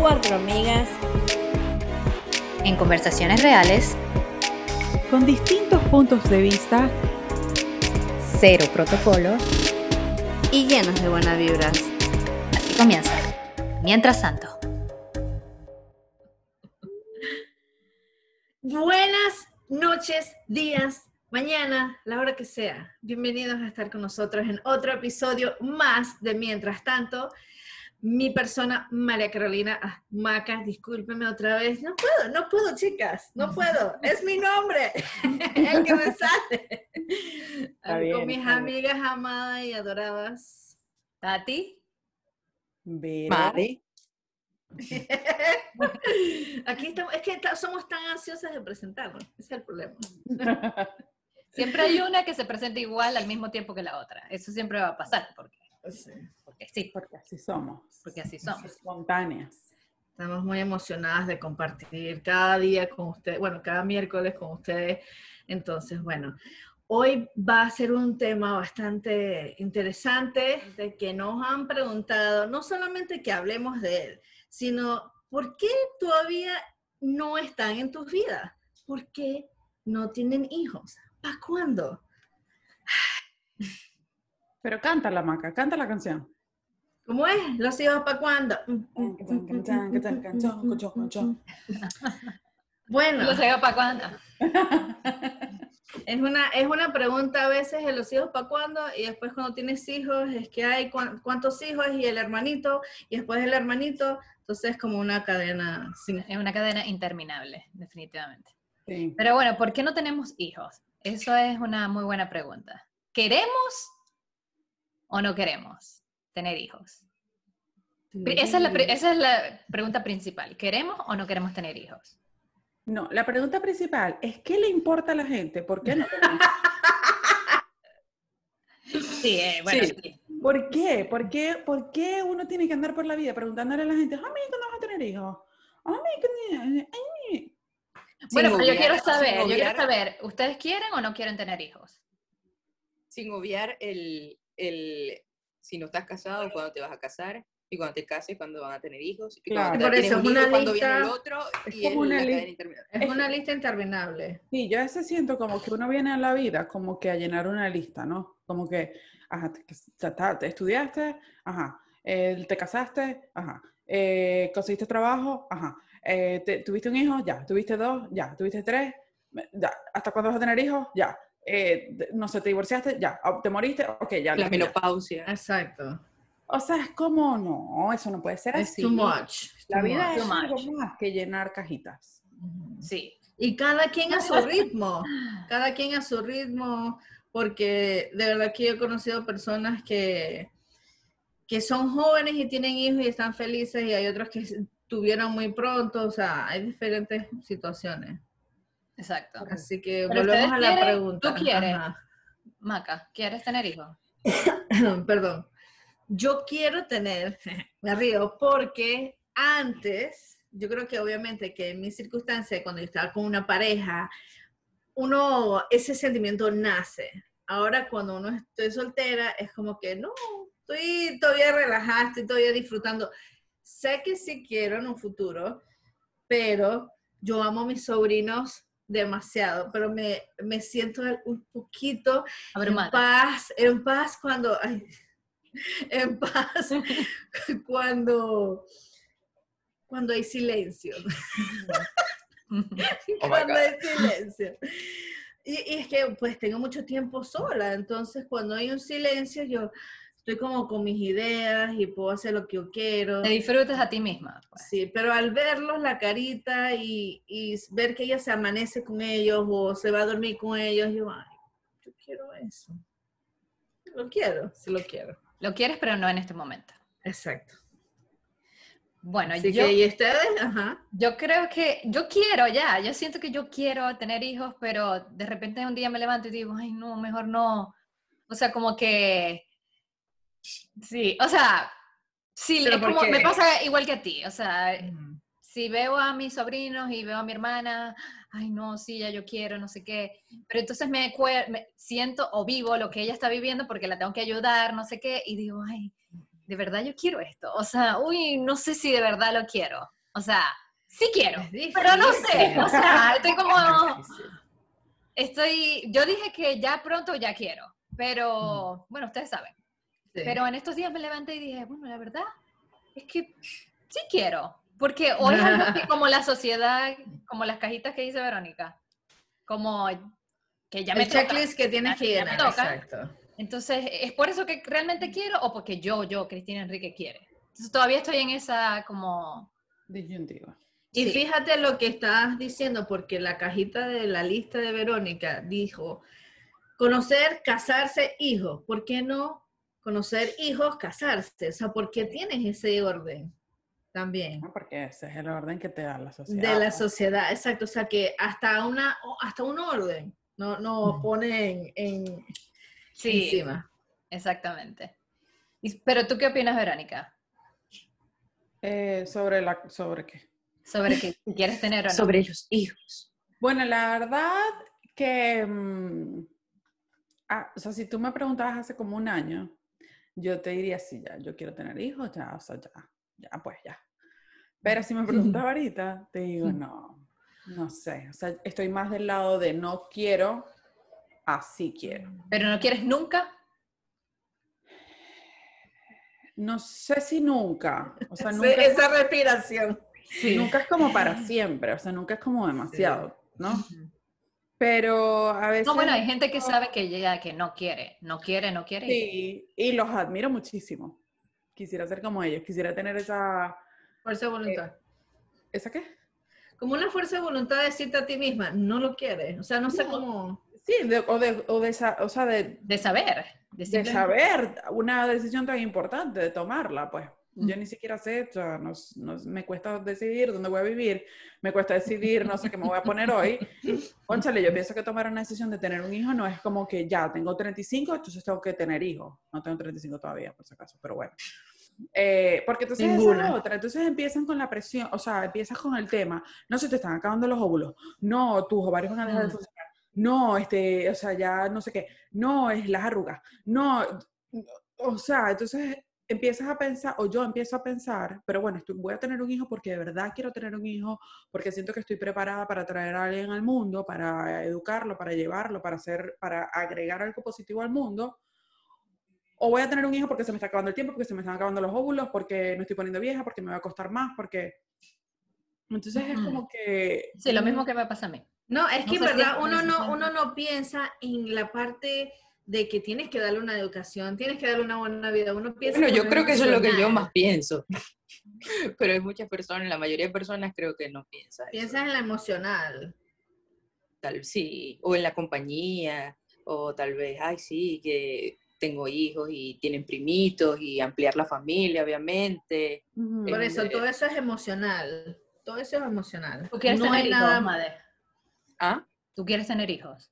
Cuatro amigas en conversaciones reales, con distintos puntos de vista, cero protocolo, y llenas de buenas vibras. Así comienza. Mientras tanto. Buenas noches, días, mañana, la hora que sea. Bienvenidos a estar con nosotros en otro episodio más de Mientras tanto. Mi persona, María Carolina Maca, discúlpeme otra vez. No puedo, no puedo, chicas, no puedo. Es mi nombre, el que me sale. con mis amigas amadas y adoradas. Tati. Mari. Aquí estamos, es que somos tan ansiosas de presentarnos, ese es el problema. Siempre hay una que se presenta igual al mismo tiempo que la otra. Eso siempre va a pasar, porque sí. Porque sí. Porque así somos. Porque así somos. Espontáneas. Estamos muy emocionadas de compartir cada día con ustedes, bueno, cada miércoles con ustedes. Entonces, bueno, hoy va a ser un tema bastante interesante de que nos han preguntado, no solamente que hablemos de él, sino por qué todavía no están en tus vidas, por qué no tienen hijos, ¿para cuándo? Pero canta la maca, canta la canción. ¿Cómo es? ¿Los hijos para cuándo? bueno. ¿Los hijos para cuándo? Es una, es una pregunta a veces de los hijos para cuándo y después cuando tienes hijos es que hay cuántos hijos y el hermanito y después el hermanito, entonces es como una cadena. Es una cadena interminable, definitivamente. Pero bueno, ¿por qué no tenemos hijos? Eso es una muy buena pregunta. ¿Queremos o no queremos tener hijos? Esa es, la, esa es la pregunta principal. ¿Queremos o no queremos tener hijos? No, la pregunta principal es ¿qué le importa a la gente? ¿Por qué no sí, eh, bueno, sí. ¿Por qué? ¿Por qué? ¿Por qué uno tiene que andar por la vida preguntándole a la gente, a mí cuándo vas a tener hijos? A mí, Bueno, pero yo quiero saber, yo quiero saber, ¿ustedes quieren o no quieren tener hijos? Sin obviar el, el si no estás casado, cuándo te vas a casar, y cuando te cases, cuando van a tener hijos, y claro. por eso es una lista, cuando viene el otro, es y como una, es una lista interminable. Sí, yo a veces siento como que uno viene a la vida como que a llenar una lista, ¿no? Como que, ajá, te, estudiaste, ajá, eh, te casaste, ajá, eh, conseguiste trabajo, ajá, eh, tuviste un hijo, ya, tuviste dos, ya, tuviste tres, ya, ¿hasta cuándo vas a tener hijos? Ya, no sé, te divorciaste, ya, te moriste, ok, ya. La menopausia. Exacto. O sea, es como, no, eso no puede ser así. Too much. La vida es algo más que llenar cajitas. Sí. Y cada quien a su ritmo, cada quien a su ritmo, porque de verdad que yo he conocido personas que, que son jóvenes y tienen hijos y están felices y hay otros que tuvieron muy pronto, o sea, hay diferentes situaciones. Exacto. Así que volvemos a la pregunta. ¿Tú quieres, Maca, quieres tener hijos? Perdón yo quiero tener, me río, porque antes, yo creo que obviamente que en mi circunstancia, cuando yo estaba con una pareja, uno, ese sentimiento nace. Ahora cuando uno estoy soltera, es como que no, estoy todavía relajada, estoy todavía disfrutando. Sé que sí quiero en un futuro, pero yo amo a mis sobrinos demasiado, pero me, me siento un poquito en paz, en paz cuando... en paz cuando, cuando hay silencio. Oh cuando hay silencio. Y, es que pues tengo mucho tiempo sola, entonces cuando hay un silencio yo estoy como con mis ideas y puedo hacer lo que yo quiero. Te disfrutas a ti misma. Pues. Sí, pero al verlos la carita y, y, ver que ella se amanece con ellos o se va a dormir con ellos, yo, ay, yo quiero eso. Lo quiero, sí lo quiero. Lo quieres, pero no en este momento. Exacto. Bueno, yo, que, ¿y ustedes? Ajá. Yo creo que, yo quiero ya, yo siento que yo quiero tener hijos, pero de repente un día me levanto y digo, ay, no, mejor no. O sea, como que, sí, o sea, sí, como, me pasa igual que a ti, o sea, si veo a mis sobrinos y veo a mi hermana, ay, no, sí, ya yo quiero, no sé qué. Pero entonces me, me siento o vivo lo que ella está viviendo porque la tengo que ayudar, no sé qué, y digo, ay, de verdad yo quiero esto. O sea, uy, no sé si de verdad lo quiero. O sea, sí quiero, pero no sé. O sea, estoy como... Estoy, yo dije que ya pronto ya quiero, pero bueno, ustedes saben. Pero en estos días me levanté y dije, bueno, la verdad es que sí quiero, porque hoy es algo que como la sociedad, como las cajitas que dice Verónica, como que ya me El checklist que tienes que llenar, exacto. Entonces, ¿es por eso que realmente quiero o porque yo, yo, Cristina Enrique, quiere? Entonces, todavía estoy en esa como... Disyuntiva. Y fíjate lo que estás diciendo, porque la cajita de la lista de Verónica dijo, conocer, casarse, hijos. ¿Por qué no conocer hijos, casarse? O sea, ¿por qué tienes ese orden también? porque ese es el orden que te da la sociedad. De la sociedad, exacto. O sea, que hasta, una, hasta un orden no, no pone en, encima. Exactamente. Pero tú qué opinas, Verónica? Eh, sobre la, ¿Sobre qué? Sobre que quieres tener o no. Sobre los hijos. Bueno, la verdad que, mm, ah, o sea, si tú me preguntabas hace como un año, yo te diría, sí, ya, yo quiero tener hijos, ya, o sea, ya, ya, pues ya. Pero si me preguntas ahorita, te digo, no, no sé, o sea, estoy más del lado de no quiero, así quiero. ¿Pero no quieres nunca? No sé si nunca. O sea, nunca esa respiración. Nunca es como para siempre, o sea, nunca es como demasiado, ¿no? Pero a veces... No, bueno, hay gente que sabe que ya que no quiere, no quiere, no quiere. Sí, y los admiro muchísimo. Quisiera ser como ellos, quisiera tener esa... Fuerza de voluntad. Eh, ¿Esa qué? Como una fuerza de voluntad de decirte a ti misma, no lo quieres. O sea, no, sé cómo... Sí, o, de, o, de, o sea, de... De saber. De, saber una decisión tan importante, de tomarla, pues. Yo ni siquiera sé, o sea, me cuesta decidir dónde voy a vivir, me cuesta decidir, no sé qué me voy a poner hoy. Conchale, yo pienso que tomar una decisión de tener un hijo no es como que ya tengo 35, entonces tengo que tener hijos. No tengo 35 todavía, por si acaso, pero bueno. Eh, porque entonces es otra, entonces empiezan con la presión, o sea, empiezas con el tema, no se te están acabando los óvulos, no, tus ovarios van a dejar de funcionar, no, este, o sea, ya no sé qué, no, es las arrugas, no, o sea, entonces empiezas a pensar, o yo empiezo a pensar, pero bueno, estoy, voy a tener un hijo porque de verdad quiero tener un hijo, porque siento que estoy preparada para traer a alguien al mundo, para educarlo, para llevarlo, para hacer, para agregar algo positivo al mundo. O voy a tener un hijo porque se me está acabando el tiempo, porque se me están acabando los óvulos, porque me estoy poniendo vieja, porque me va a costar más, porque... Entonces es como que... Sí, lo mismo que me pasa a mí. No, es que en verdad uno no, uno no piensa en la parte de que tienes que darle una educación, tienes que darle una buena vida. Uno piensa bueno, yo creo que eso es lo que yo más pienso. Pero hay muchas personas, la mayoría de personas creo que no piensan. Piensas en la emocional. Tal vez sí, o en la compañía, o tal vez, ay, sí, que tengo hijos y tienen primitos y ampliar la familia, obviamente. Por eso, todo eso es emocional. Todo eso es emocional. ¿Tú quieres tener hijos, nada... Madre? ¿Ah? ¿Tú quieres tener hijos?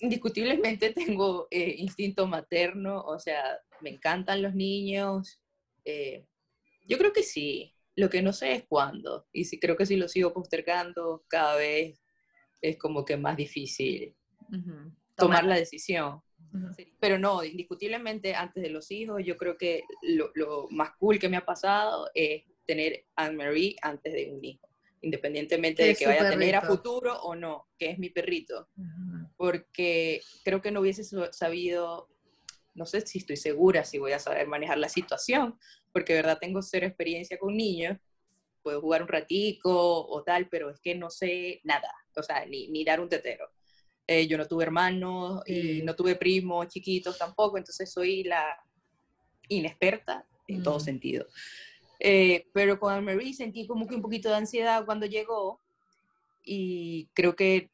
Indiscutiblemente tengo eh, instinto materno, o sea, me encantan los niños. Eh, yo creo que sí, lo que no sé es cuándo, y si, creo que si lo sigo postergando, cada vez es como que más difícil tomar la decisión. Pero no, indiscutiblemente antes de los hijos, yo creo que lo, lo más cool que me ha pasado es tener Anne-Marie antes de un hijo independientemente de que vaya a tener a futuro o no, que es mi perrito. Porque creo que no hubiese sabido, no sé si estoy segura si voy a saber manejar la situación, porque de verdad tengo cero experiencia con niños, puedo jugar un ratico o tal, pero es que no sé nada, o sea, ni, ni dar un tetero. Eh, yo no tuve hermanos y no tuve primos chiquitos tampoco, entonces soy la inexperta en todo sentido. Eh, pero con Marie sentí como que un poquito de ansiedad cuando llegó y creo que,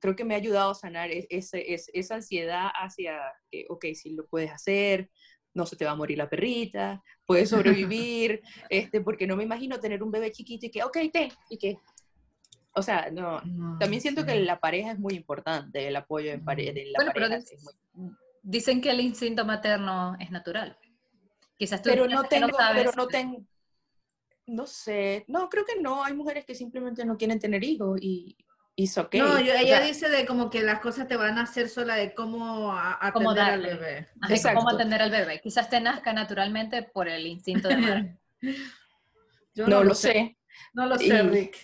creo que me ha ayudado a sanar e-, ese, esa ansiedad hacia que, ok, si lo puedes hacer, no se te va a morir la perrita, puedes sobrevivir, este, porque no me imagino tener un bebé chiquito y que, ok, te, y que, o sea, no, también siento que la pareja es muy importante, el apoyo en, pareja, la pareja Dicen que el instinto materno es natural. Quizás pero no tengo, pero no tengo, no sé, no, creo que no, hay mujeres que simplemente no quieren tener hijos y, y okay. No, ella dice de como que las cosas te van a hacer sola de cómo atender al bebé. Exacto. Cómo atender al bebé. Quizás te nazca naturalmente por el instinto de madre. Yo no, lo sé. No lo sé, Rick.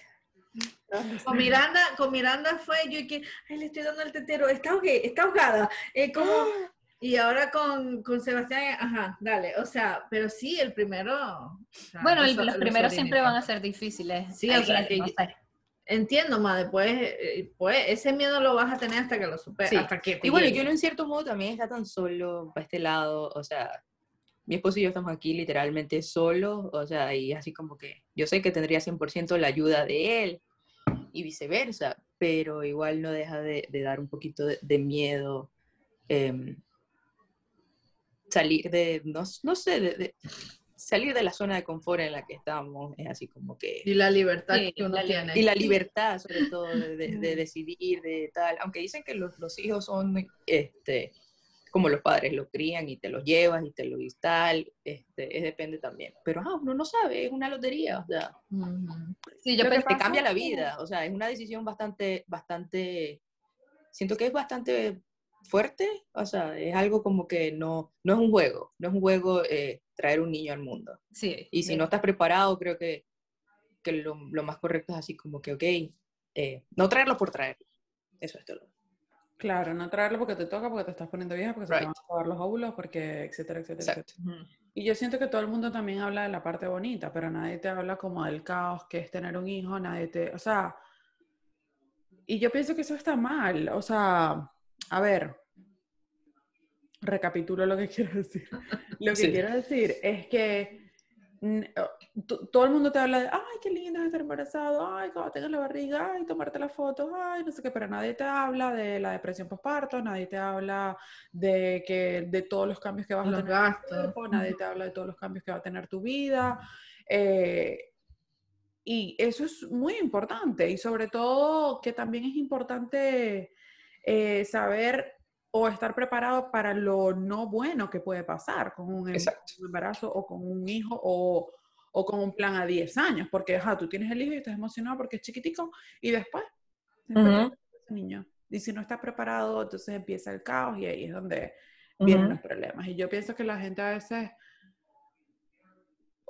Con Miranda, con Miranda fue yo y que, ay, le estoy dando el tetero, está, está ahogada. Eh, como, y ahora con, con, Sebastián, ajá, dale, o sea, pero sí, el primero. bueno, los, primeros siempre van a ser difíciles. Sí, o sea, que, entiendo, ma, después, eh, pues, ese miedo lo vas a tener hasta que lo superes, hasta que Y bueno, uno en cierto modo también está tan solo para este lado, o sea, mi esposo y yo estamos aquí literalmente solos, o sea, y así como que yo sé que tendría 100% la ayuda de él y viceversa, pero igual no deja de, dar un poquito de, miedo em, salir de, no, no sé, de, salir de la zona de confort en la que estamos, es así como que... Y la libertad que uno tiene. Y la libertad, sobre todo, de, decidir, de tal, aunque dicen que los, los hijos son, este, como los padres lo crían y te los llevas y te lo y tal, este, es depende también. Pero ah, uno no sabe, es una lotería, o sea, sí, yo te cambia la vida, o sea, es una decisión bastante, bastante, siento que es bastante fuerte, o sea, es algo como que no, no es un juego, no es un juego eh, traer un niño al mundo. Sí. Y si no estás preparado, creo que, que lo, lo, más correcto es así como que, ok, eh, no traerlo por traerlo, eso es todo. Claro, no traerlo porque te toca, porque te estás poniendo vieja, porque se te van a acabar los óvulos, porque etcétera, etcétera, etcétera. Y yo siento que todo el mundo también habla de la parte bonita, pero nadie te habla como del caos que es tener un hijo, nadie te, o sea, y yo pienso que eso está mal, o sea, a ver, recapitulo lo que quiero decir. Lo que quiero decir es que todo el mundo te habla de, ay, qué lindo es estar embarazado, ay, cuando tengas la barriga, ay, tomarte las fotos, ay, no sé qué, pero nadie te habla de la depresión postparto, nadie te habla de que de todos los cambios que vas a tener tu cuerpo, nadie te habla de todos los cambios que va a tener tu vida. Eh, y eso es muy importante y sobre todo que también es importante eh, saber o estar preparado para lo no bueno que puede pasar con un, em, embarazo o con un hijo o, o, con un plan a 10 años, porque ajá, tú tienes el hijo y estás emocionado porque es chiquitico y después niño. Y si no estás preparado, entonces empieza el caos y ahí es donde vienen los problemas. Y yo pienso que la gente a veces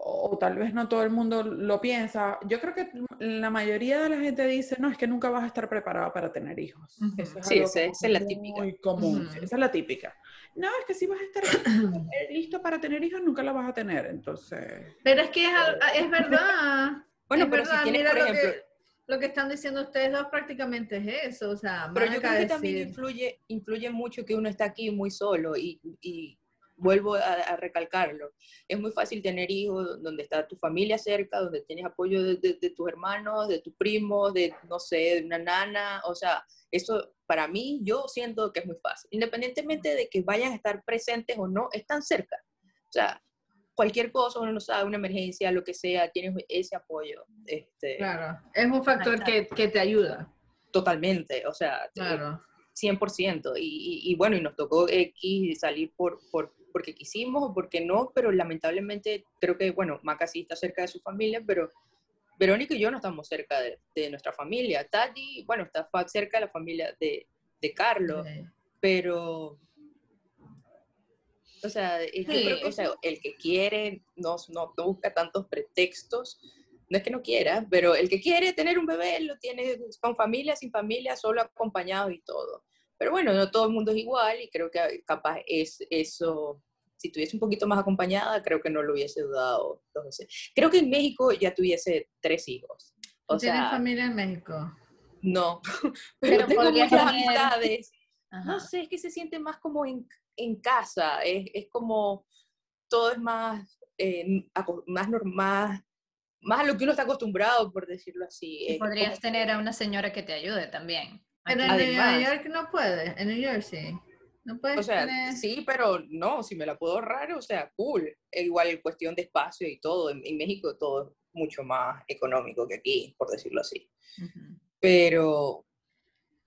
o tal vez no todo el mundo lo piensa. Yo creo que la mayoría de la gente dice, no, es que nunca vas a estar preparada para tener hijos. sí, esa, es la típica. Muy común, esa es la típica. No, es que si vas a estar listo para tener hijos, nunca la vas a tener, entonces... Pero es que es, verdad. bueno, es verdad, mira lo, que, lo que están diciendo ustedes dos prácticamente es eso, o sea, Pero yo creo que también influye, influye mucho que uno está aquí muy solo y, y vuelvo a, recalcarlo, es muy fácil tener hijos donde está tu familia cerca, donde tienes apoyo de, tus hermanos, de tus primos, de, no sé, de una nana, o sea, eso para mí yo siento que es muy fácil, independientemente de que vayan a estar presentes o no, están cerca. O sea, cualquier cosa, uno no sabe, una emergencia, lo que sea, tienes ese apoyo. Este, claro, es un factor que, que te ayuda. Totalmente, o sea, claro. 100%. Y, y, bueno, y nos tocó X salir por, por, porque quisimos o porque no, pero lamentablemente creo que, bueno, Maca sí está cerca de su familia, pero Verónica y yo no estamos cerca de, nuestra familia. Tati, bueno, está cerca de la familia de, de Carlos, pero... O sea, o sea, el que quiere no, no, no busca tantos pretextos no es que no quiera, pero el que quiere tener un bebé lo tiene con familia, sin familia, solo acompañado y todo. Pero bueno, no todo el mundo es igual y creo que capaz es eso, si tuviese un poquito más acompañada, creo que no lo hubiese dudado. Entonces, creo que en México ya tuviese tres hijos. O ¿Tienes familia en México? No, pero, tengo muchas amistades. No sé, es que se siente más como en, en casa, es, es, como todo es más, eh, más normal, más a lo que uno está acostumbrado, por decirlo así. Y podrías tener a una señora que te ayude también. Pero en Nueva York no puede, en New Jersey. No puedes o sea, sí, pero no, si me la puedo ahorrar, o sea, cool. igual cuestión de espacio y todo. En, México todo es mucho más económico que aquí, por decirlo así. Pero,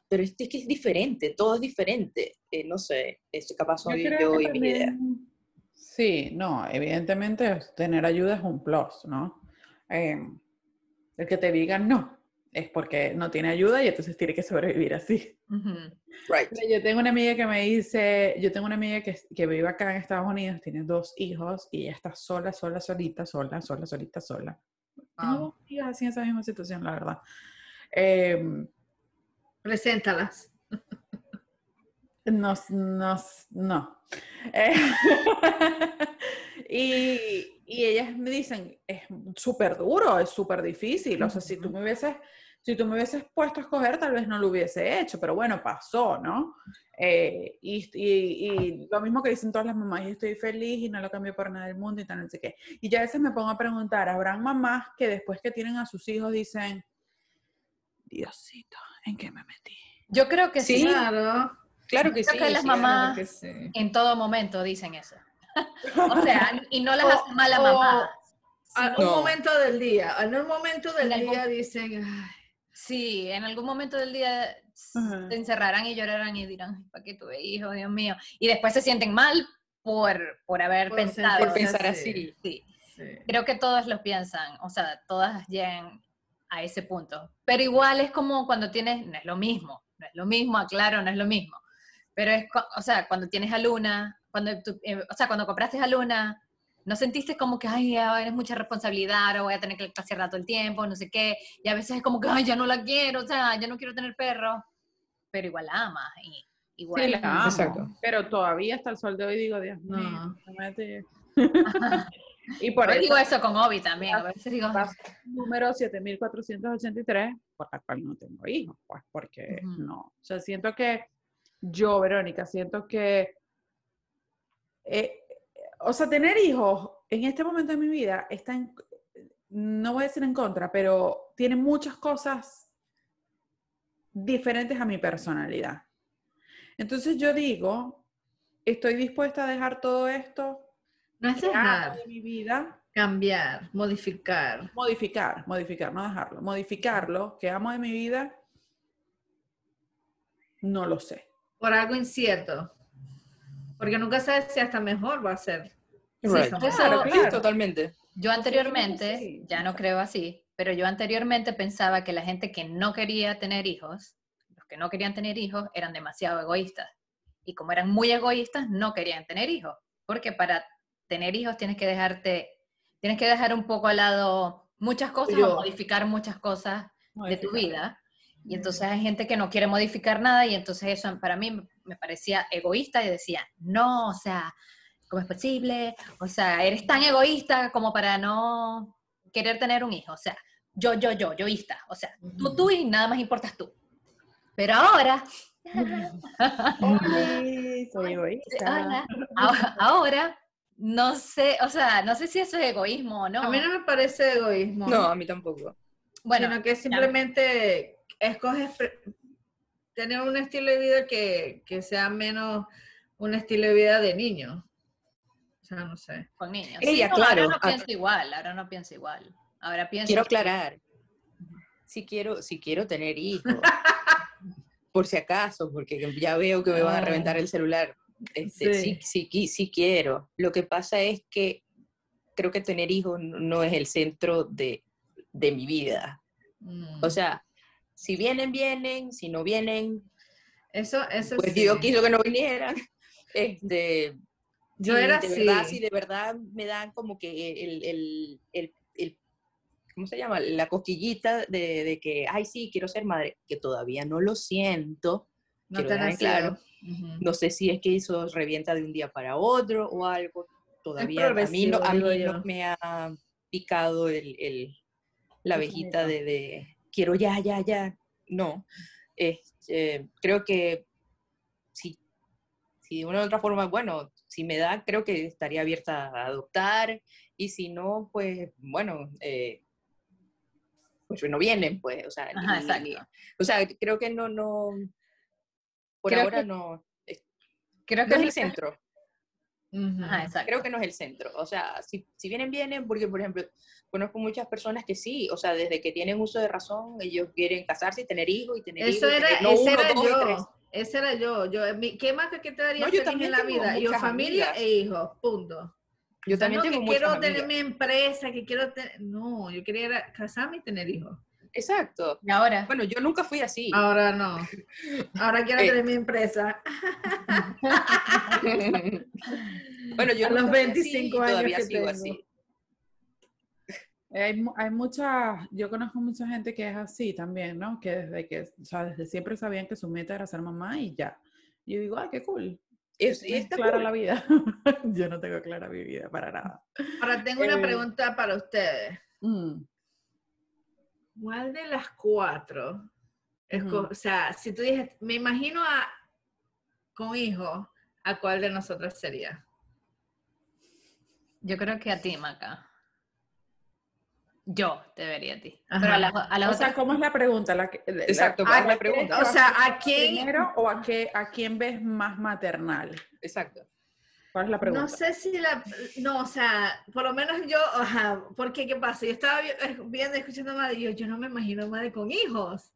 pero es, que es diferente, todo es diferente. Eh, no sé, es capaz soy yo, y mi idea. Sí, no, evidentemente tener ayuda es un plus, ¿no? em, el que te digan no, es porque no tiene ayuda y entonces tiene que sobrevivir así. Yo tengo una amiga que me dice, yo tengo una amiga que, que, vive acá en Estados Unidos, tiene dos hijos y ella está sola, sola, solita, sola, sola, solita, sola. Tengo dos amigas así en esa misma situación, la verdad. Eh, Preséntalas. No, no, no. Eh, y, y, ellas me dicen, es súper duro, es súper difícil. O sea, si tú me hubieses, si tú me hubieses puesto a escoger, tal vez no lo hubiese hecho, pero bueno, pasó, ¿no? Eh, y, y, lo mismo que dicen todas las mamás, y estoy feliz y no lo cambio por nada del mundo y tal, no sé qué. Y yo a veces me pongo a preguntar, ¿habrán mamás que después que tienen a sus hijos dicen, Diosito, ¿en qué me metí? Yo creo que sí. Claro. Claro que sí. que las mamás en todo momento dicen eso. o sea, y no las hacen mala mamá. En un momento del día, en un momento del día dicen... Sí, en algún momento del día se encerrarán y llorarán y dirán, ¿para qué tuve hijo, Dios mío? Y después se sienten mal por, por haber pensado. Por pensar así. Sí. Creo que todos lo piensan, o sea, todas llegan a ese punto. Pero igual es como cuando tienes, no es lo mismo, no es lo mismo, aclaro, no es lo mismo. Pero es, o sea, cuando tienes a Luna, cuando eh, o sea, cuando compraste a Luna, no sentiste como que, ay, es mucha responsabilidad, ahora voy a tener que pasearla todo el tiempo, no sé qué, y a veces es como que, ay, ya no la quiero, o sea, ya no quiero tener perro, pero igual la amas, y igual sí, la amo, Exacto. pero todavía hasta el sol de hoy digo, Dios mío, Y por eso, digo eso con Obi también. A veces digo. Número 7483, por la cual no tengo hijos, pues porque no. O sea, siento que yo, Verónica, siento que. Eh, o sea, tener hijos en este momento de mi vida está en, no voy a decir en contra, pero tiene muchas cosas diferentes a mi personalidad. Entonces yo digo, estoy dispuesta a dejar todo esto no es dejar. De mi vida. Cambiar, modificar. Modificar, modificar, no dejarlo. Modificarlo, que amo de mi vida, no lo sé. Por algo incierto. Porque nunca sabes si hasta mejor va a ser. Sí, claro, totalmente. Yo anteriormente, ya no creo así, pero yo anteriormente pensaba que la gente que no quería tener hijos, los que no querían tener hijos, eran demasiado egoístas. Y como eran muy egoístas, no querían tener hijos. Porque para tener hijos tienes que dejarte, tienes que dejar un poco al lado muchas cosas o modificar muchas cosas de tu vida. Y entonces hay gente que no quiere modificar nada y entonces eso para mí me parecía egoísta y decía, no, o sea, ¿cómo es posible? O sea, eres tan egoísta como para no querer tener un hijo. O sea, yo, yo, yo, yoísta. O sea, tú, tú y nada más importas tú. Pero ahora... soy egoísta. ahora no sé, o sea, no sé si eso es egoísmo o no. A mí no me parece egoísmo. No, a mí tampoco. Bueno, sino que simplemente escoges tener un estilo de vida que, sea menos un estilo de vida de niño. O sea, no sé. Con niños. Ella, claro. Ahora no pienso igual, ahora no pienso igual. Ahora pienso. Quiero aclarar. Si quiero, si quiero tener hijos. por si acaso, porque ya veo que me van a reventar el celular este, sí. Sí, sí, quiero. Lo que pasa es que creo que tener hijos no es el centro de, mi vida. Mm. O sea, si vienen, vienen, si no vienen, eso, eso pues Dios quiso que no vinieran. Este, yo era de así. Verdad, sí, de verdad me dan como que el, el, ¿cómo se llama? La cosquillita de, que, ay, sí, quiero ser madre, que todavía no lo siento. No te claro. No sé si es que eso revienta de un día para otro o algo. Todavía a mí, no, me ha picado el, la abejita de, quiero ya, ya, ya. No. Este, creo que si, si de una u otra forma, bueno, si me da, creo que estaría abierta a adoptar. Y si no, pues bueno, eh, pues no vienen, pues, o sea, o sea, creo que no, no, por ahora no. Creo que es el centro. Creo que no es el centro. O sea, si, si, vienen, vienen, porque, por ejemplo, conozco muchas personas que sí, o sea, desde que tienen uso de razón, ellos quieren casarse y tener hijos y tener Eso hijos. Era, ese era yo. Ese era yo. yo ¿Qué más que te daría no, feliz en la vida? Yo, familia e hijos, punto. Yo también tengo que quiero tener mi empresa, que quiero tener... No, yo quería casarme y tener hijos. Exacto. ¿Y ahora? Bueno, yo nunca fui así. Ahora no. Ahora quiero eh. tener mi empresa. bueno, yo a los 25 años todavía sigo así. Hay, hay mucha, yo conozco mucha gente que es así también, ¿no? Que desde que, o sea, desde siempre sabían que su meta era ser mamá y ya. Y yo digo, ay, qué cool. Es, es clara la vida. yo no tengo clara mi vida para nada. Ahora tengo una eh, pregunta para ustedes. Mm. ¿Cuál de las cuatro? O sea, si tú dices, me imagino a, con hijo, ¿a cuál de nosotros sería? Yo creo que a ti, Maca. Yo te vería a ti. Pero a la, a o sea, ¿cómo es la pregunta? La Exacto, ¿cómo es la pregunta? O sea, ¿a quién? Primero, o a, qué, a quién ves más maternal? Exacto. ¿Cuál es la pregunta? No sé si la... No, o sea, por lo menos yo, ajá, porque ¿qué pasa? Yo estaba viendo, escuchando a madre y yo, yo no me imagino madre con hijos.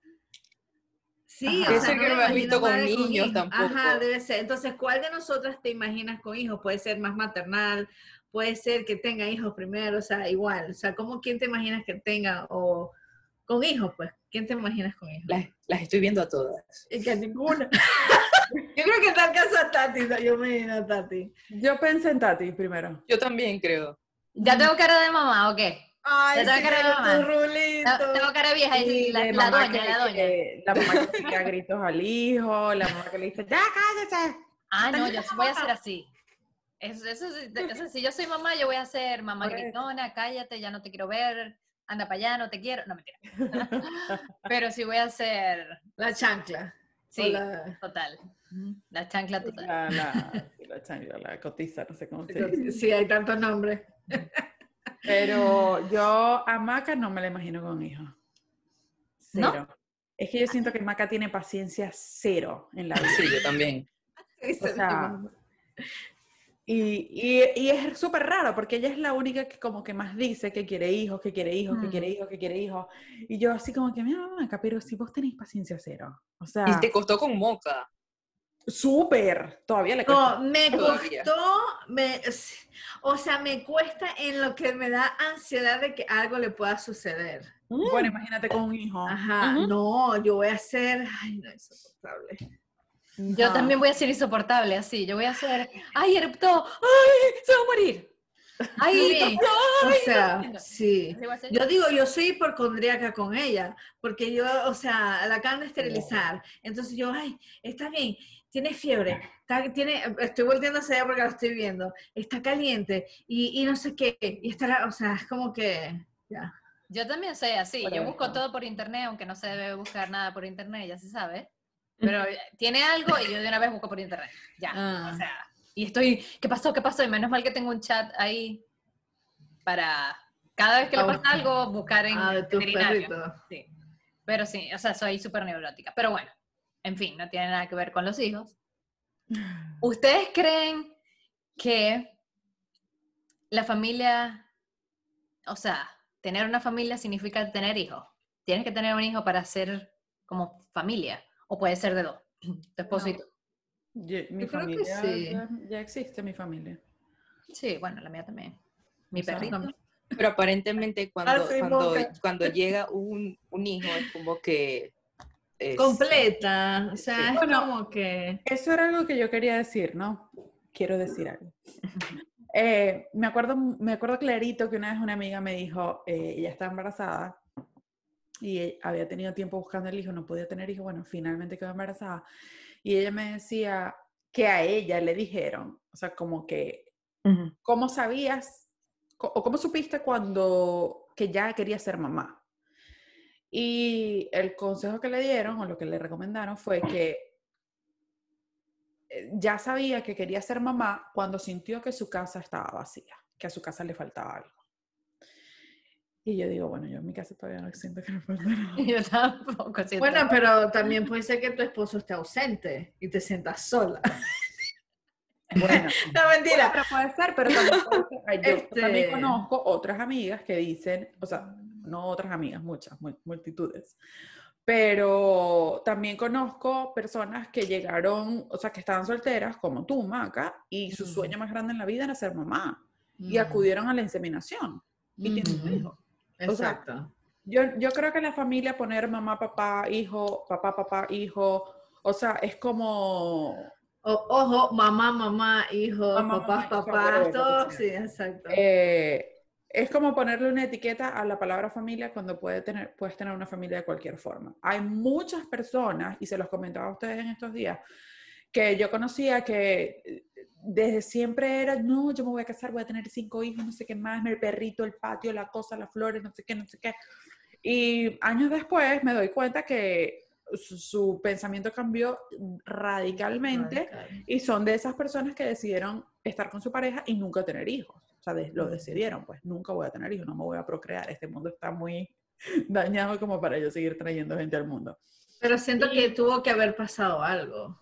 Sí, o sea, no que no me has visto con niños tampoco. Ajá, debe ser. Entonces, ¿cuál de nosotras te imaginas con hijos? Puede ser más maternal, puede ser que tenga hijos primero, o sea, igual, o sea, ¿cómo quién te imaginas que tenga o con hijos, pues? ¿Quién te imaginas con hijos? Las, estoy viendo a todas. Y que ninguna. yo creo que en tal caso a Tati, yo me imagino a Tati. Yo pensé en Tati primero. Yo también creo. ¿Ya tengo cara de mamá o qué? Ay, tengo cara de mamá. Rulito. Tengo cara vieja y la, la doña, la doña. la mamá que le gritos al hijo, la mamá que le dice, ¡ya cállate! Ah, no, yo voy a ser así. Eso, eso, eso, si yo soy mamá, yo voy a ser mamá gritona, cállate, ya no te quiero ver, anda para allá, no te quiero. No, mentira. Pero sí voy a ser... La chancla. Sí, total. La chancla total. La, la, la, chancla, la cotiza, no sé cómo se dice. Sí, hay tantos nombres. Pero yo a Maca no me la imagino con hijos. Cero. Es que yo siento que Maca tiene paciencia cero en la vida. Sí, yo también. O sea, y, y, es súper raro porque ella es la única que como que más dice que quiere hijos, que quiere hijos, que quiere mm. hijos, que quiere hijos. Y yo así como que, mira, mamá, pero si vos tenéis paciencia cero. O sea... Y te costó con moca. Súper, todavía le cuesta. No, me costó, me, o sea, me cuesta en lo que me da ansiedad de que algo le pueda suceder. Bueno, imagínate con un hijo. Ajá, no, yo voy a ser, ay, no, es insoportable. Yo también voy a ser insoportable, así. Yo voy a ser, ay, eruptó, ay, se va a morir. Ay, o sea, sí. Yo digo, yo soy hipocondríaca con ella, porque yo, o sea, la acaban de esterilizar. Entonces yo, ay, está bien, tiene fiebre, tiene, estoy volteando hacia allá porque la estoy viendo, está caliente y, y no sé qué, y estará, o sea, es como que, ya. Yo también soy así, yo busco todo por internet, aunque no se debe buscar nada por internet, ya se sabe. Pero tiene algo y yo de una vez busco por internet. Ya. Ah. O sea, y estoy, ¿qué pasó? ¿Qué pasó? Y menos mal que tengo un chat ahí para cada vez que le pasa algo buscar en ah, veterinario. Sí. Pero sí, o sea, soy súper neurótica. Pero bueno, en fin, no tiene nada que ver con los hijos. ¿Ustedes creen que la familia, o sea, tener una familia significa tener hijos? Tienes que tener un hijo para ser como familia. O puede ser de dos, tu esposo y tú. mi familia, sí. ya, existe mi familia. Sí, bueno, la mía también. Mi perrito. Pero aparentemente cuando, ah, cuando, cuando, llega un, un, hijo es como que... Completa, o sea, es como que... Eso era algo que yo quería decir, ¿no? Quiero decir algo. Eh, me, acuerdo, me acuerdo clarito que una vez una amiga me dijo, eh, ella está embarazada, y había tenido tiempo buscando el hijo, no podía tener hijo, bueno, finalmente quedó embarazada. Y ella me decía que a ella le dijeron, o sea, como que, ¿cómo sabías o cómo supiste cuando que ya quería ser mamá? Y el consejo que le dieron o lo que le recomendaron fue que eh, ya sabía que quería ser mamá cuando sintió que su casa estaba vacía, que a su casa le faltaba algo. Y yo digo, bueno, yo en mi casa todavía no siento que me falta Yo tampoco siento. Bueno, pero también puede ser que tu esposo esté ausente y te sientas sola. Bueno, no mentira. pero puede ser, pero también, yo también este conozco otras amigas que dicen, o sea, no otras amigas, muchas, multitudes, pero también conozco personas que llegaron, o sea, que estaban solteras, como tú, Maca, y su sueño más grande en la vida era ser mamá. y acudieron a la inseminación y tienen un hijo. Exacto. yo, yo creo que la familia poner mamá, papá, hijo, papá, papá, hijo, o sea, es como... ojo, mamá, mamá, hijo, papá, papá, todo, sí, exacto. Eh, es como ponerle una etiqueta a la palabra familia cuando puede tener, puedes tener una familia de cualquier forma. Hay muchas personas, y se los comentaba a ustedes en estos días, que yo conocía que desde siempre era, no, yo me voy a casar, voy a tener cinco hijos, no sé qué más, el perrito, el patio, la cosa, las flores, no sé qué, no sé qué. Y años después me doy cuenta que su, pensamiento cambió radicalmente y son de esas personas que decidieron estar con su pareja y nunca tener hijos. O sea, lo decidieron, pues nunca voy a tener hijos, no me voy a procrear. Este mundo está muy dañado como para yo seguir trayendo gente al mundo. Pero siento que tuvo que haber pasado algo.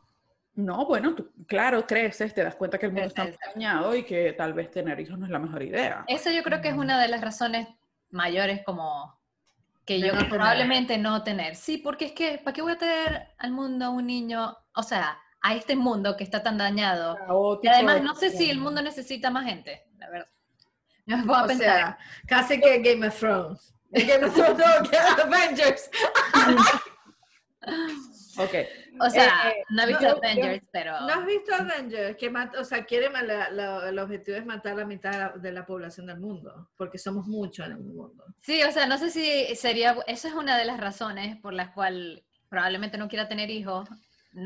No, bueno, tú, claro, creces, te das cuenta que el mundo está dañado y que tal vez tener hijos no es la mejor idea. Eso yo creo que es una de las razones mayores como que yo probablemente no tener. Sí, porque es que, ¿para qué voy a tener al mundo un niño? O sea, a este mundo que está tan dañado. y además no sé si el mundo necesita más gente, la verdad. Me voy a pensar. casi que Game of Thrones. Game of Thrones, no, que Avengers. Ok. O sea, eh, no he visto Avengers, pero... No has visto Avengers, que o sea, quiere, el objetivo es matar la mitad de la, población del mundo, porque somos muchos en el mundo. Sí, o sea, no sé si sería, esa es una de las razones por las cuales probablemente no quiera tener hijos.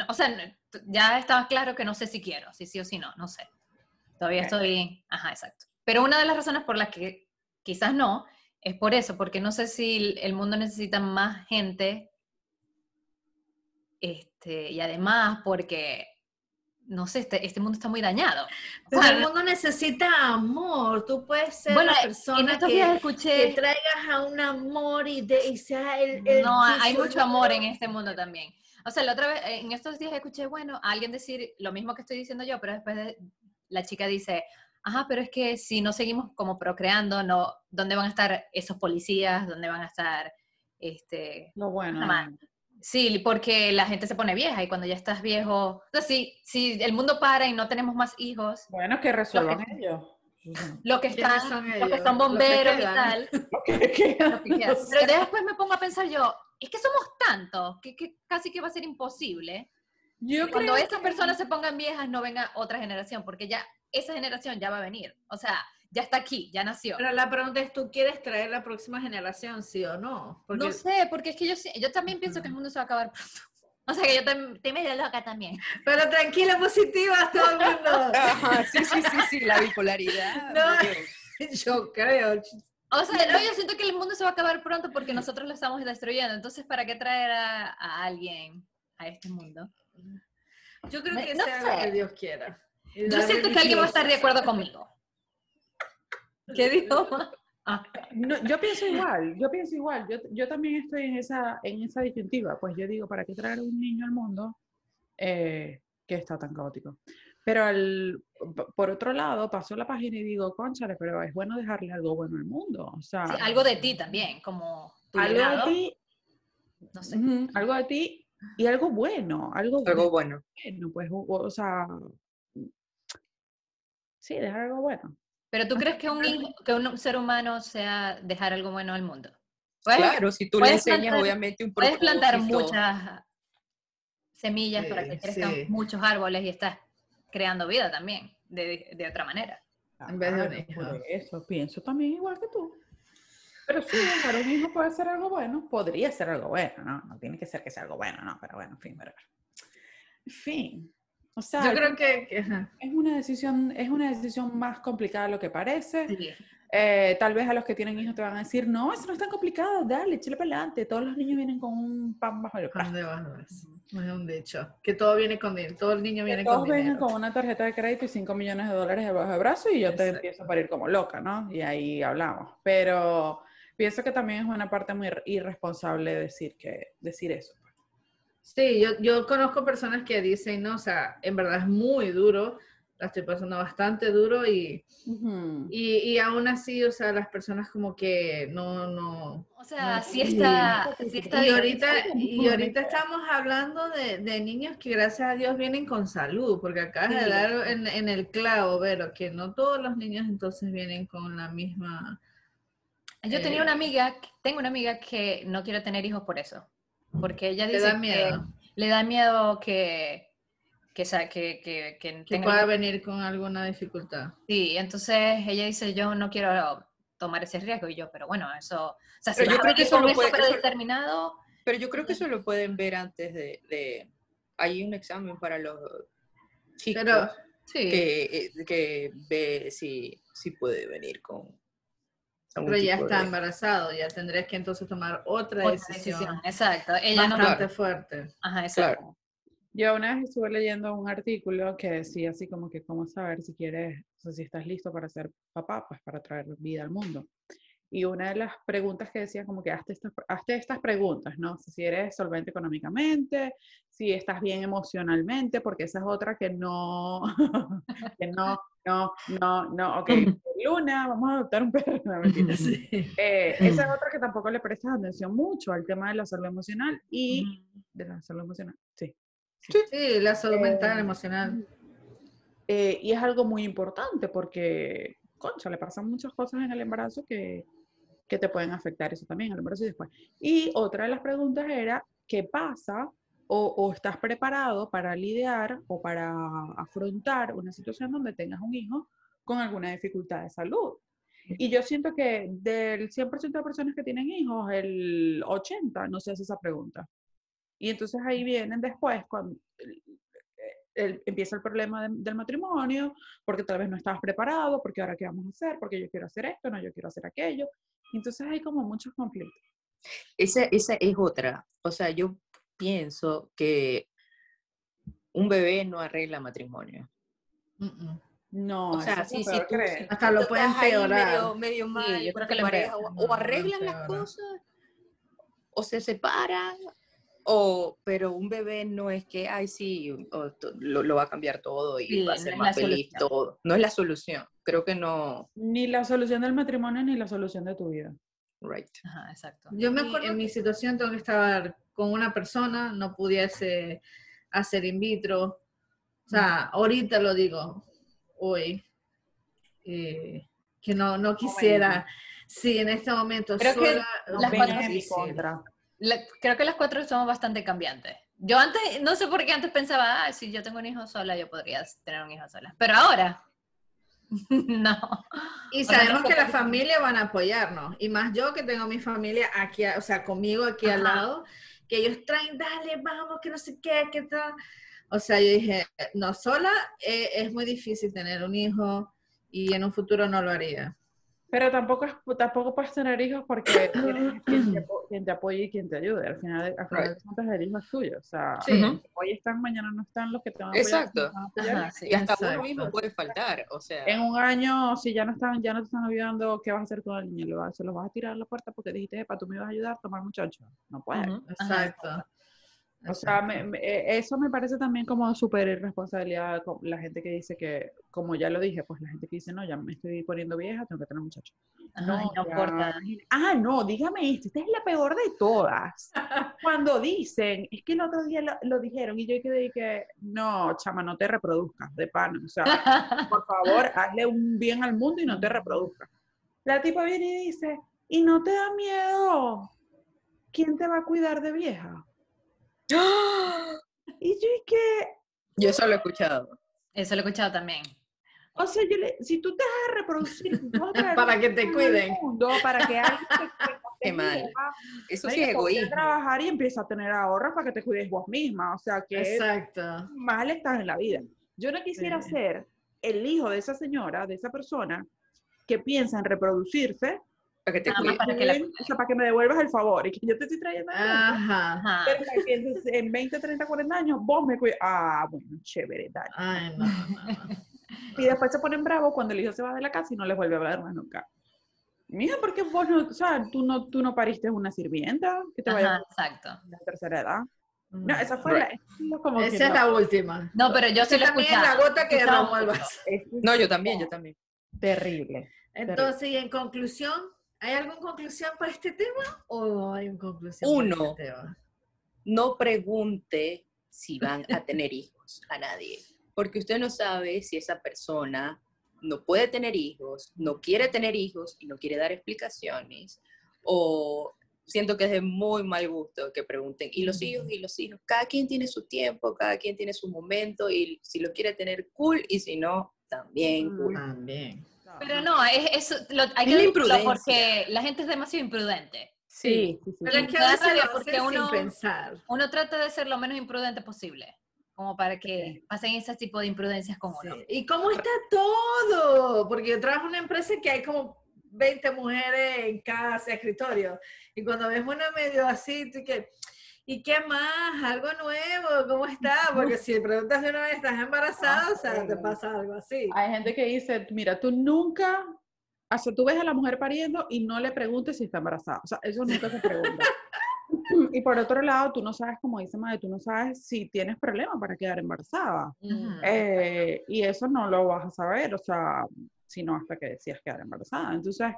o sea, ya estaba claro que no sé si quiero, si sí o si no, no sé. Todavía estoy, ajá, exacto. Pero una de las razones por las que quizás no, es por eso, porque no sé si el mundo necesita más gente este, y además porque, no sé, este, este mundo está muy dañado. el mundo necesita amor. Tú puedes ser la persona que, escuché, traigas a un amor y, de, sea el, No, hay mucho amor en este mundo también. O sea, la otra vez, en estos días escuché, bueno, a alguien decir lo mismo que estoy diciendo yo, pero después la chica dice, ajá, pero es que si no seguimos como procreando, no, ¿dónde van a estar esos policías? ¿Dónde van a estar, este... Lo bueno. Sí, porque la gente se pone vieja y cuando ya estás viejo, o si, si el mundo para y no tenemos más hijos. Bueno, que resuelvan ellos. Lo que están, lo que están bomberos y tal. Pero después me pongo a pensar yo, es que somos tantos que, que casi que va a ser imposible. Yo cuando estas personas se pongan viejas no venga otra generación, porque ya esa generación ya va a venir. O sea, ya está aquí, ya nació. Pero la pregunta es, ¿tú quieres traer la próxima generación, sí o no? No sé, porque es que yo, yo también pienso que el mundo se va a acabar pronto. O sea que yo estoy medio loca también. Pero tranquila, positiva todo el mundo. sí, sí, sí, sí, la bipolaridad. No, yo creo. O sea, no, yo siento que el mundo se va a acabar pronto porque nosotros lo estamos destruyendo. Entonces, ¿para qué traer a, alguien a este mundo? Yo creo que sea lo que Dios quiera. Yo siento que alguien va a estar de acuerdo conmigo. ¿Qué dijo? Ah. yo pienso igual, yo pienso igual, yo, yo, también estoy en esa, en esa disyuntiva, pues yo digo, ¿para qué traer un niño al mundo eh, que está tan caótico? Pero al, por otro lado, paso la página y digo, conchale, pero es bueno dejarle algo bueno al mundo, o sea... algo de ti también, como algo de ti, no sé. algo de ti y algo bueno, algo, algo bueno. bueno. Pues, o sea, sí, dejar algo bueno. Pero tú crees que un, que un ser humano sea dejar algo bueno al mundo? Claro, si tú le enseñas obviamente un Puedes plantar muchas semillas para que crezcan muchos árboles y estás creando vida también, de, de otra manera. En vez de Eso, pienso también igual que tú. Pero sí, dejar un hijo puede ser algo bueno, podría ser algo bueno, ¿no? No tiene que ser que sea algo bueno, ¿no? Pero bueno, en fin, pero... En fin, o sea, yo creo que, es una decisión, es una decisión más complicada de lo que parece. Eh, tal vez a los que tienen hijos te van a decir, no, eso no es tan complicado, dale, échale para adelante. Todos los niños vienen con un pan bajo el brazo. Es un dicho. Que todo viene con dinero, todo el niño viene con todos vienen con una tarjeta de crédito y 5 millones de dólares debajo el brazo y yo te empiezo a parir como loca, ¿no? Y ahí hablamos. Pero pienso que también es una parte muy irresponsable decir, que, decir eso. Sí, yo, yo conozco personas que dicen, no, o sea, en verdad es muy duro la estoy pasando bastante duro y, y, y, aún así, o sea, las personas como que no, no. O sea, sí está, sí está y ahorita, y ahorita estamos hablando de, de, niños que gracias a Dios vienen con salud, porque acá de dar en, en, el clavo, pero que no todos los niños entonces vienen con la misma. Yo tenía una eh, amiga, tengo una amiga que no quiere tener hijos por eso, porque ella dice da miedo. que le da miedo que que, que, que, que pueda venir con alguna dificultad. Sí, entonces ella dice, yo no quiero tomar ese riesgo, y yo, pero bueno, eso, o sea, si yo creo que eso lo puede, determinado... Pero yo creo que eso lo pueden ver antes de, de hay un examen para los chicos pero, sí. que, eh, que ve si, si puede venir con, pero ya está embarazado, ya tendrías que entonces tomar otra, decisión, Exacto. Ella bastante fuerte. Ajá, exacto. Yo una vez estuve leyendo un artículo que decía así como que cómo saber si quieres, o sea, si estás listo para ser papá, pues para traer vida al mundo. Y una de las preguntas que decía como que hazte estas, hazte estas preguntas, ¿no? Si eres solvente económicamente, si estás bien emocionalmente, porque esa es otra que no, que no, no, no, no, ok, Luna, vamos a adoptar un perro. Eh, esa es otra que tampoco le prestas atención mucho al tema de la salud emocional y de la salud emocional, sí. Sí, la salud mental, eh, emocional. Eh, y es algo muy importante porque, concha, le pasan muchas cosas en el embarazo que, que te pueden afectar eso también, el embarazo y después. Y otra de las preguntas era, ¿qué pasa o, o, estás preparado para lidiar o para afrontar una situación donde tengas un hijo con alguna dificultad de salud? Y yo siento que del 100% de personas que tienen hijos, el 80% no se hace esa pregunta. Y entonces ahí vienen después, cuando empieza el problema del matrimonio, porque tal vez no estabas preparado, porque ahora qué vamos a hacer, porque yo quiero hacer esto, no, yo quiero hacer aquello. Entonces hay como muchos conflictos. Esa, esa es otra. O sea, yo pienso que un bebé no arregla matrimonio. No, o sea, sí, sí, hasta lo pueden empeorar. Medio, mal, o, arreglan las cosas, o se separan, o, pero un bebé no es que, ay, sí, lo, va a cambiar todo y va a ser más feliz todo. No es la solución. Creo que no. Ni la solución del matrimonio ni la solución de tu vida. Right. Ajá, exacto. Yo me acuerdo en mi situación tengo que estar con una persona, no pudiese hacer in vitro. O sea, ahorita lo digo, hoy, eh, que no, no quisiera. Sí, en este momento. Creo que las creo que las cuatro somos bastante cambiantes. Yo antes, no sé por qué antes pensaba, ah, si yo tengo un hijo sola, yo podría tener un hijo sola. Pero ahora, no. Y sabemos que la familia van a apoyarnos. Y más yo que tengo mi familia aquí, o sea, conmigo aquí al lado, que ellos traen, dale, vamos, que no sé qué, qué tal. O sea, yo dije, no, sola eh, es muy difícil tener un hijo y en un futuro no lo haría. Pero tampoco, es, tampoco puedes tener hijos porque tienes quien te, quien te apoye y quien te ayude. Al final, al final de cuentas, el hijo es tuyo. O sea, hoy están, mañana no están los que te van a apoyar. Exacto. y hasta uno mismo puede faltar. O sea. En un año, si ya no están, ya no te están ayudando, ¿qué vas a hacer con el niño? ¿Se lo vas a tirar a la puerta porque dijiste, para tú me ibas a ayudar a tomar muchacho? No puedes. Exacto. O sea, eh, eso me parece también como súper irresponsabilidad la gente que dice que, como ya lo dije, pues la gente que dice, no, ya me estoy poniendo vieja, tengo que tener muchacho. No, no importa. Ah, no, dígame esto, esta es la peor de todas. Cuando dicen, es que el otro día lo, dijeron y yo quedé que, no, chama, no te reproduzcas de pan. O sea, por favor, hazle un bien al mundo y no te reproduzcas. La tipa viene y dice, ¿y no te da miedo? ¿Quién te va a cuidar de vieja? Y yo y que... Yo eso lo he escuchado. Eso lo he escuchado también. O sea, yo le, si tú te vas a reproducir, para que te cuiden. para que alguien te Qué mal. Eso sí es egoísmo. trabajar y empieza a tener ahorros para que te cuides vos misma. O sea, que Exacto. mal estás en la vida. Yo no quisiera ser el hijo de esa señora, de esa persona, que piensa en reproducirse para que te para que O sea, para que me devuelvas el favor y que yo te estoy trayendo. Ajá. Pero que en 20, 30, 40 años vos me cuidas. Ah, bueno, chévere, dale. Ay, no, Y después se ponen bravos cuando el hijo se va de la casa y no les vuelve a ver más nunca. Mira, porque vos no, o sea, tú no, tú no pariste una sirvienta que te vaya exacto. a la tercera edad. No, esa fue la, como Esa es la última. No, pero yo sí lo escuché. la gota que derramó el vaso. No, yo también, yo también. Terrible. Entonces, y en conclusión, ¿hay alguna conclusión para este tema o hay una conclusión? Uno, este no pregunte si van a tener hijos a nadie, porque usted no sabe si esa persona no puede tener hijos, no quiere tener hijos y no quiere dar explicaciones, o siento que es de muy mal gusto que pregunten, ¿y los hijos? ¿Y los hijos? Cada quien tiene su tiempo, cada quien tiene su momento, y si lo quiere tener, cool, y si no, también cool. También. Pero no, es, es lo, hay que decirlo porque la gente es demasiado imprudente. Sí, sí, sí. Pero es que a veces porque uno, pensar. uno trata de ser lo menos imprudente posible como para que pasen ese tipo de imprudencias con uno. ¿Y cómo está todo? Porque yo trabajo en una empresa que hay como 20 mujeres en cada escritorio. Y cuando ves una medio así, tú que, ¿y qué más? ¿Algo nuevo? ¿Cómo está? Porque si preguntas de una vez, ¿estás embarazada? o sea, te pasa algo así. Hay gente que dice, mira, tú nunca, o sea, tú ves a la mujer pariendo y no le preguntes si está embarazada. O sea, eso nunca se pregunta. y por otro lado, tú no sabes, como dice Madre, tú no sabes si tienes problemas para quedar embarazada. Eh, y eso no lo vas a saber, o sea, sino hasta que decías quedar embarazada. Entonces,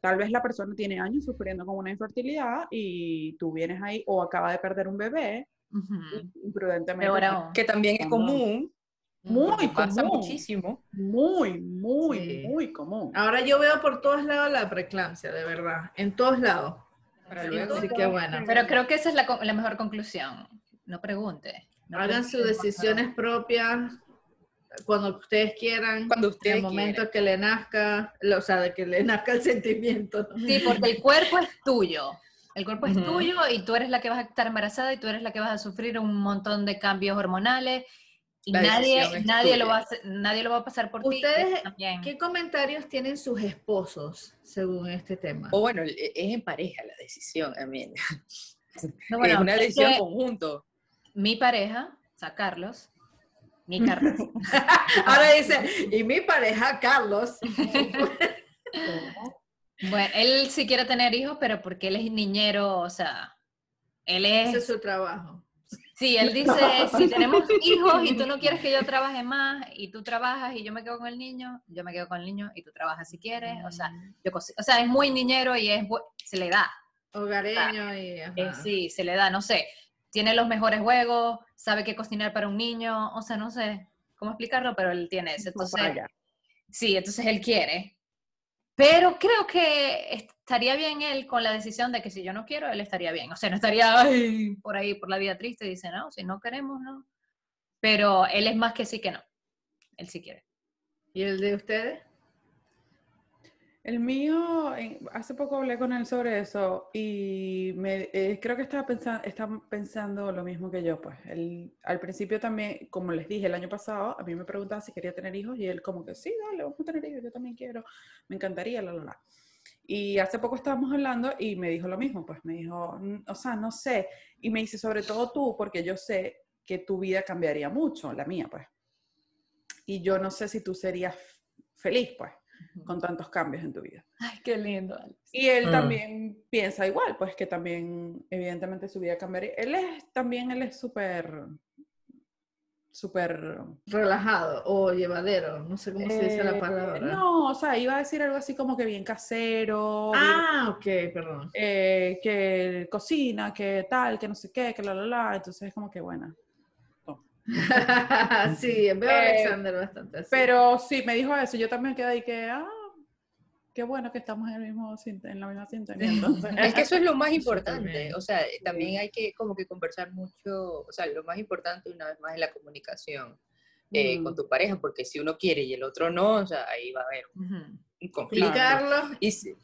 tal vez la persona tiene años sufriendo con una infertilidad y tú vienes ahí o acaba de perder un bebé, imprudentemente. que también es común. Muy pasa muchísimo. Muy, muy, muy común. Ahora yo veo por todos lados la preeclampsia, de verdad, en todos lados. Pero creo que esa es la, mejor conclusión. No pregunte. Hagan sus decisiones propias cuando ustedes quieran. Cuando ustedes En el momento que le nazca, o sea, de que le nazca el sentimiento. Sí, porque el cuerpo es tuyo. El cuerpo es tuyo y tú eres la que vas a estar embarazada y tú eres la que vas a sufrir un montón de cambios hormonales y nadie, nadie, lo va a nadie lo va a pasar por ti. ¿Ustedes qué comentarios tienen sus esposos según este tema? O bueno, e, es en pareja la decisión también. No, es una decisión conjunto. Mi pareja, o sea, Carlos, mi Carlos. Ahora dice, y mi pareja, Carlos. bueno, él sí quiere tener hijos, pero porque él es niñero, o sea, él es... Ese es su trabajo. Sí, él dice, si tenemos hijos y tú no quieres que yo trabaje más y tú trabajas y yo me quedo con el niño, yo me quedo con el niño y tú trabajas si quieres. O sea, mm. yo, o sea es muy niñero y es se le da. Hogareño y... Eh, sí, se le da, no sé. Tiene los mejores juegos, sabe qué cocinar para un niño, o sea, no sé cómo explicarlo, pero él tiene eso. Entonces, sí, entonces él quiere. Pero creo que estaría bien él con la decisión de que si yo no quiero, él estaría bien. O sea, no estaría por ahí por la vida triste dice, no, si no queremos, no. Pero él es más que sí que no. Él sí quiere. ¿Y el de ustedes? El mío, hace poco hablé con él sobre eso y me, eh, creo que estaba pensando, está pensando lo mismo que yo. Pues él, al principio también, como les dije el año pasado, a mí me preguntaba si quería tener hijos y él como que sí, dale, vamos a tener hijos, yo también quiero, me encantaría, la, la, la. Y hace poco estábamos hablando y me dijo lo mismo, pues me dijo, o sea, no sé, y me dice sobre todo tú, porque yo sé que tu vida cambiaría mucho, la mía, pues. Y yo no sé si tú serías feliz, pues con tantos cambios en tu vida. Ay, qué lindo. Y él ah. también piensa igual, pues que también evidentemente su vida cambiaría. Él es también, él es súper, súper... Relajado o llevadero, no sé cómo se dice la eh, palabra. No, o sea, iba a decir algo así como que bien casero. Ah, ok, perdón. Eh, que cocina, que tal, que no sé qué, que la, la, la. Entonces es como que buena. sí, veo a eh, Alexander bastante así. Pero sí, me dijo eso. Yo también quedé ahí que, ah, qué bueno que estamos en, el mismo, en la misma sintonía. es que eso es lo más importante. O sea, también hay que como que conversar mucho. O sea, lo más importante una vez más es la comunicación. Eh, con mm. tu pareja, porque si uno quiere y el otro no, o sea, ahí va a haber un, conflicto. Y si,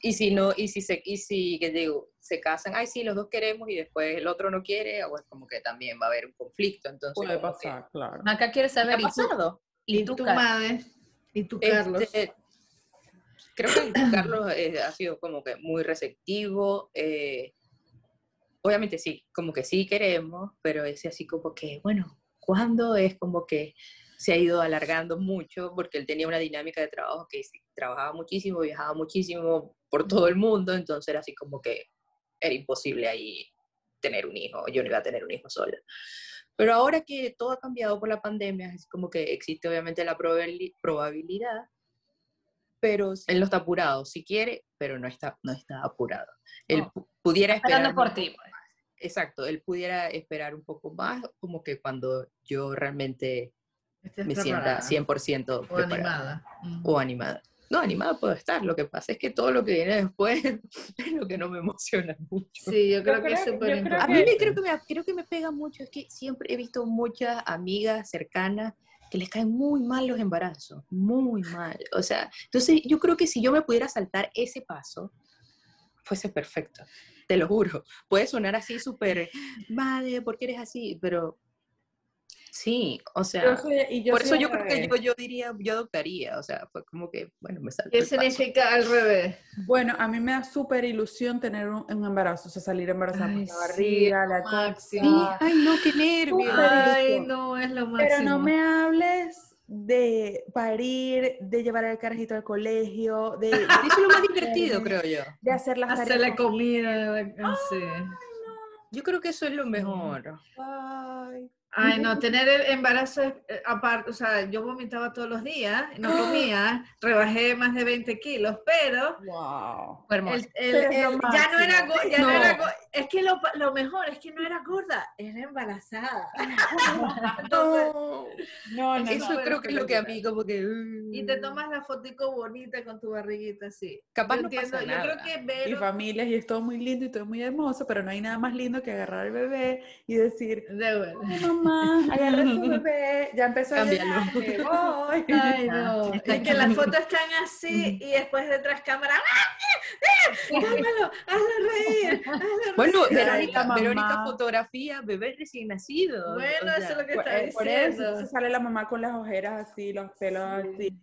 y si no, y si se, y si, que digo, se casan, ay, sí, los dos queremos y después el otro no quiere, o es como que también va a haber un conflicto. Entonces, Puede pasar, claro. Acá quiere saber, ¿y, tú, ¿y, tu madre? ¿Y tú, Carlos? Este, creo que Carlos eh, ha sido como que muy receptivo. Eh, obviamente sí, como que sí queremos, pero ese así como que, bueno, ¿cuándo? Es como que se ha ido alargando mucho porque él tenía una dinámica de trabajo que trabajaba muchísimo, viajaba muchísimo por todo el mundo, entonces era así como que era imposible ahí tener un hijo, yo no iba a tener un hijo sola. Pero ahora que todo ha cambiado por la pandemia, es como que existe obviamente la probabilidad, pero él no está apurado, si quiere, pero no está, no está apurado. Él pudiera esperar. por ti. Pues. Exacto, él pudiera esperar un poco más, como que cuando yo realmente me sienta 100% o animada. O animada. No, animada puedo estar. Lo que pasa es que todo lo que viene después es lo que no me emociona mucho. Sí, yo creo, que es súper importante. A mí me creo, que me, creo que me pega mucho. Es que siempre he visto muchas amigas cercanas que les caen muy mal los embarazos. Muy mal. O sea, entonces yo creo que si yo me pudiera saltar ese paso, fuese perfecto. Te lo juro. Puede sonar así súper, madre, ¿por qué eres así? Pero Sí, o sea, por eso yo creo que yo, yo, diría, yo adoptaría, o sea, fue como que, bueno, me saltó ¿Qué significa al revés? Bueno, a mí me da súper ilusión tener un, embarazo, o sea, salir embarazada por la barriga, la máxima. Ay, no, qué nervios. Ay, no, es lo máximo. Pero no me hables de parir, de llevar al carajito al colegio, de... Eso es lo más divertido, creo yo. De hacer las Hacer la comida, sí. Yo creo que eso es lo mejor. Ay. Ay, no, tener el embarazo eh, aparte, o sea, yo vomitaba todos los días, no comía, rebajé más de 20 kilos, pero, wow. ya no era, ya no. era es que lo, lo, mejor es que no era gorda, era embarazada. no, no, no, eso creo que es lo que a mí como que... y te uh. tomas la fotico bonita con tu barriguita así. Capaz yo no pasa nada. Yo creo que ver Y familias y es todo muy lindo y todo muy hermoso, pero no hay nada más lindo que agarrar al bebé y decir, de bueno mamá, agarra su bebé, ya empezó a llorar, voy. Ay, no. Es que las fotos están así y después detrás cámara, ¡ah! ¡Cálmalo! ¡Hazlo reír! ¡Hazlo reír! Bueno, Verónica, Verónica fotografía bebé recién nacido. Bueno, eso es lo que está diciendo. Por eso sale la mamá con las ojeras así, los pelos así.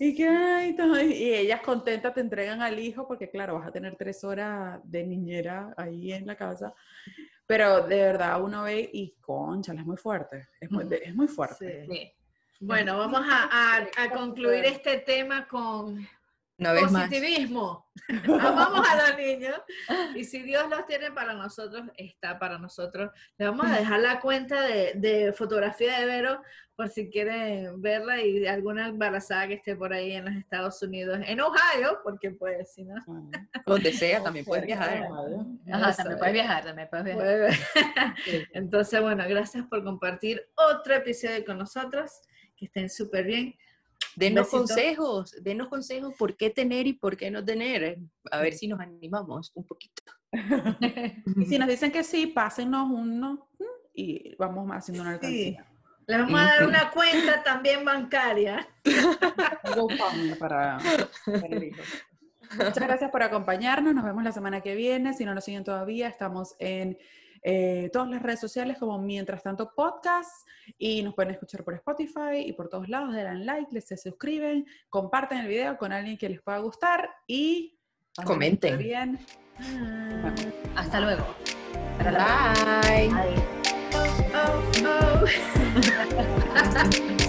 Y que, ay, y ellas contentas te entregan al hijo porque, claro, vas a tener tres horas de niñera ahí en la casa. Pero de verdad uno ve y concha, es muy fuerte, es muy, es muy fuerte. Bueno, vamos a, a, concluir este tema con positivismo. Amamos a los niños y si Dios los tiene para nosotros, está para nosotros. Le vamos a dejar la cuenta de, de fotografía de Vero por si quieren verla y alguna embarazada que esté por ahí en los Estados Unidos, en Ohio, porque pues si no. Donde sea, también puedes viajar. Ajá, también puedes viajar, también puedes viajar. Entonces, bueno, gracias por compartir otro episodio con nosotros, que estén súper bien. Denos consejos, denos consejos por qué tener y por qué no tener. A ver si nos animamos un poquito. y si nos dicen que sí, pásenos uno y vamos haciendo una alcancía. Le vamos a dar una cuenta también bancaria. para, Muchas gracias por acompañarnos. Nos vemos la semana que viene. Si no nos siguen todavía, estamos en eh, todas las redes sociales como Mientras Tanto Podcast y nos pueden escuchar por Spotify y por todos lados. Den like, les se suscriben, comparten el video con alguien que les pueda gustar y comenten. Bien. Hasta luego. Bye. Oh, oh.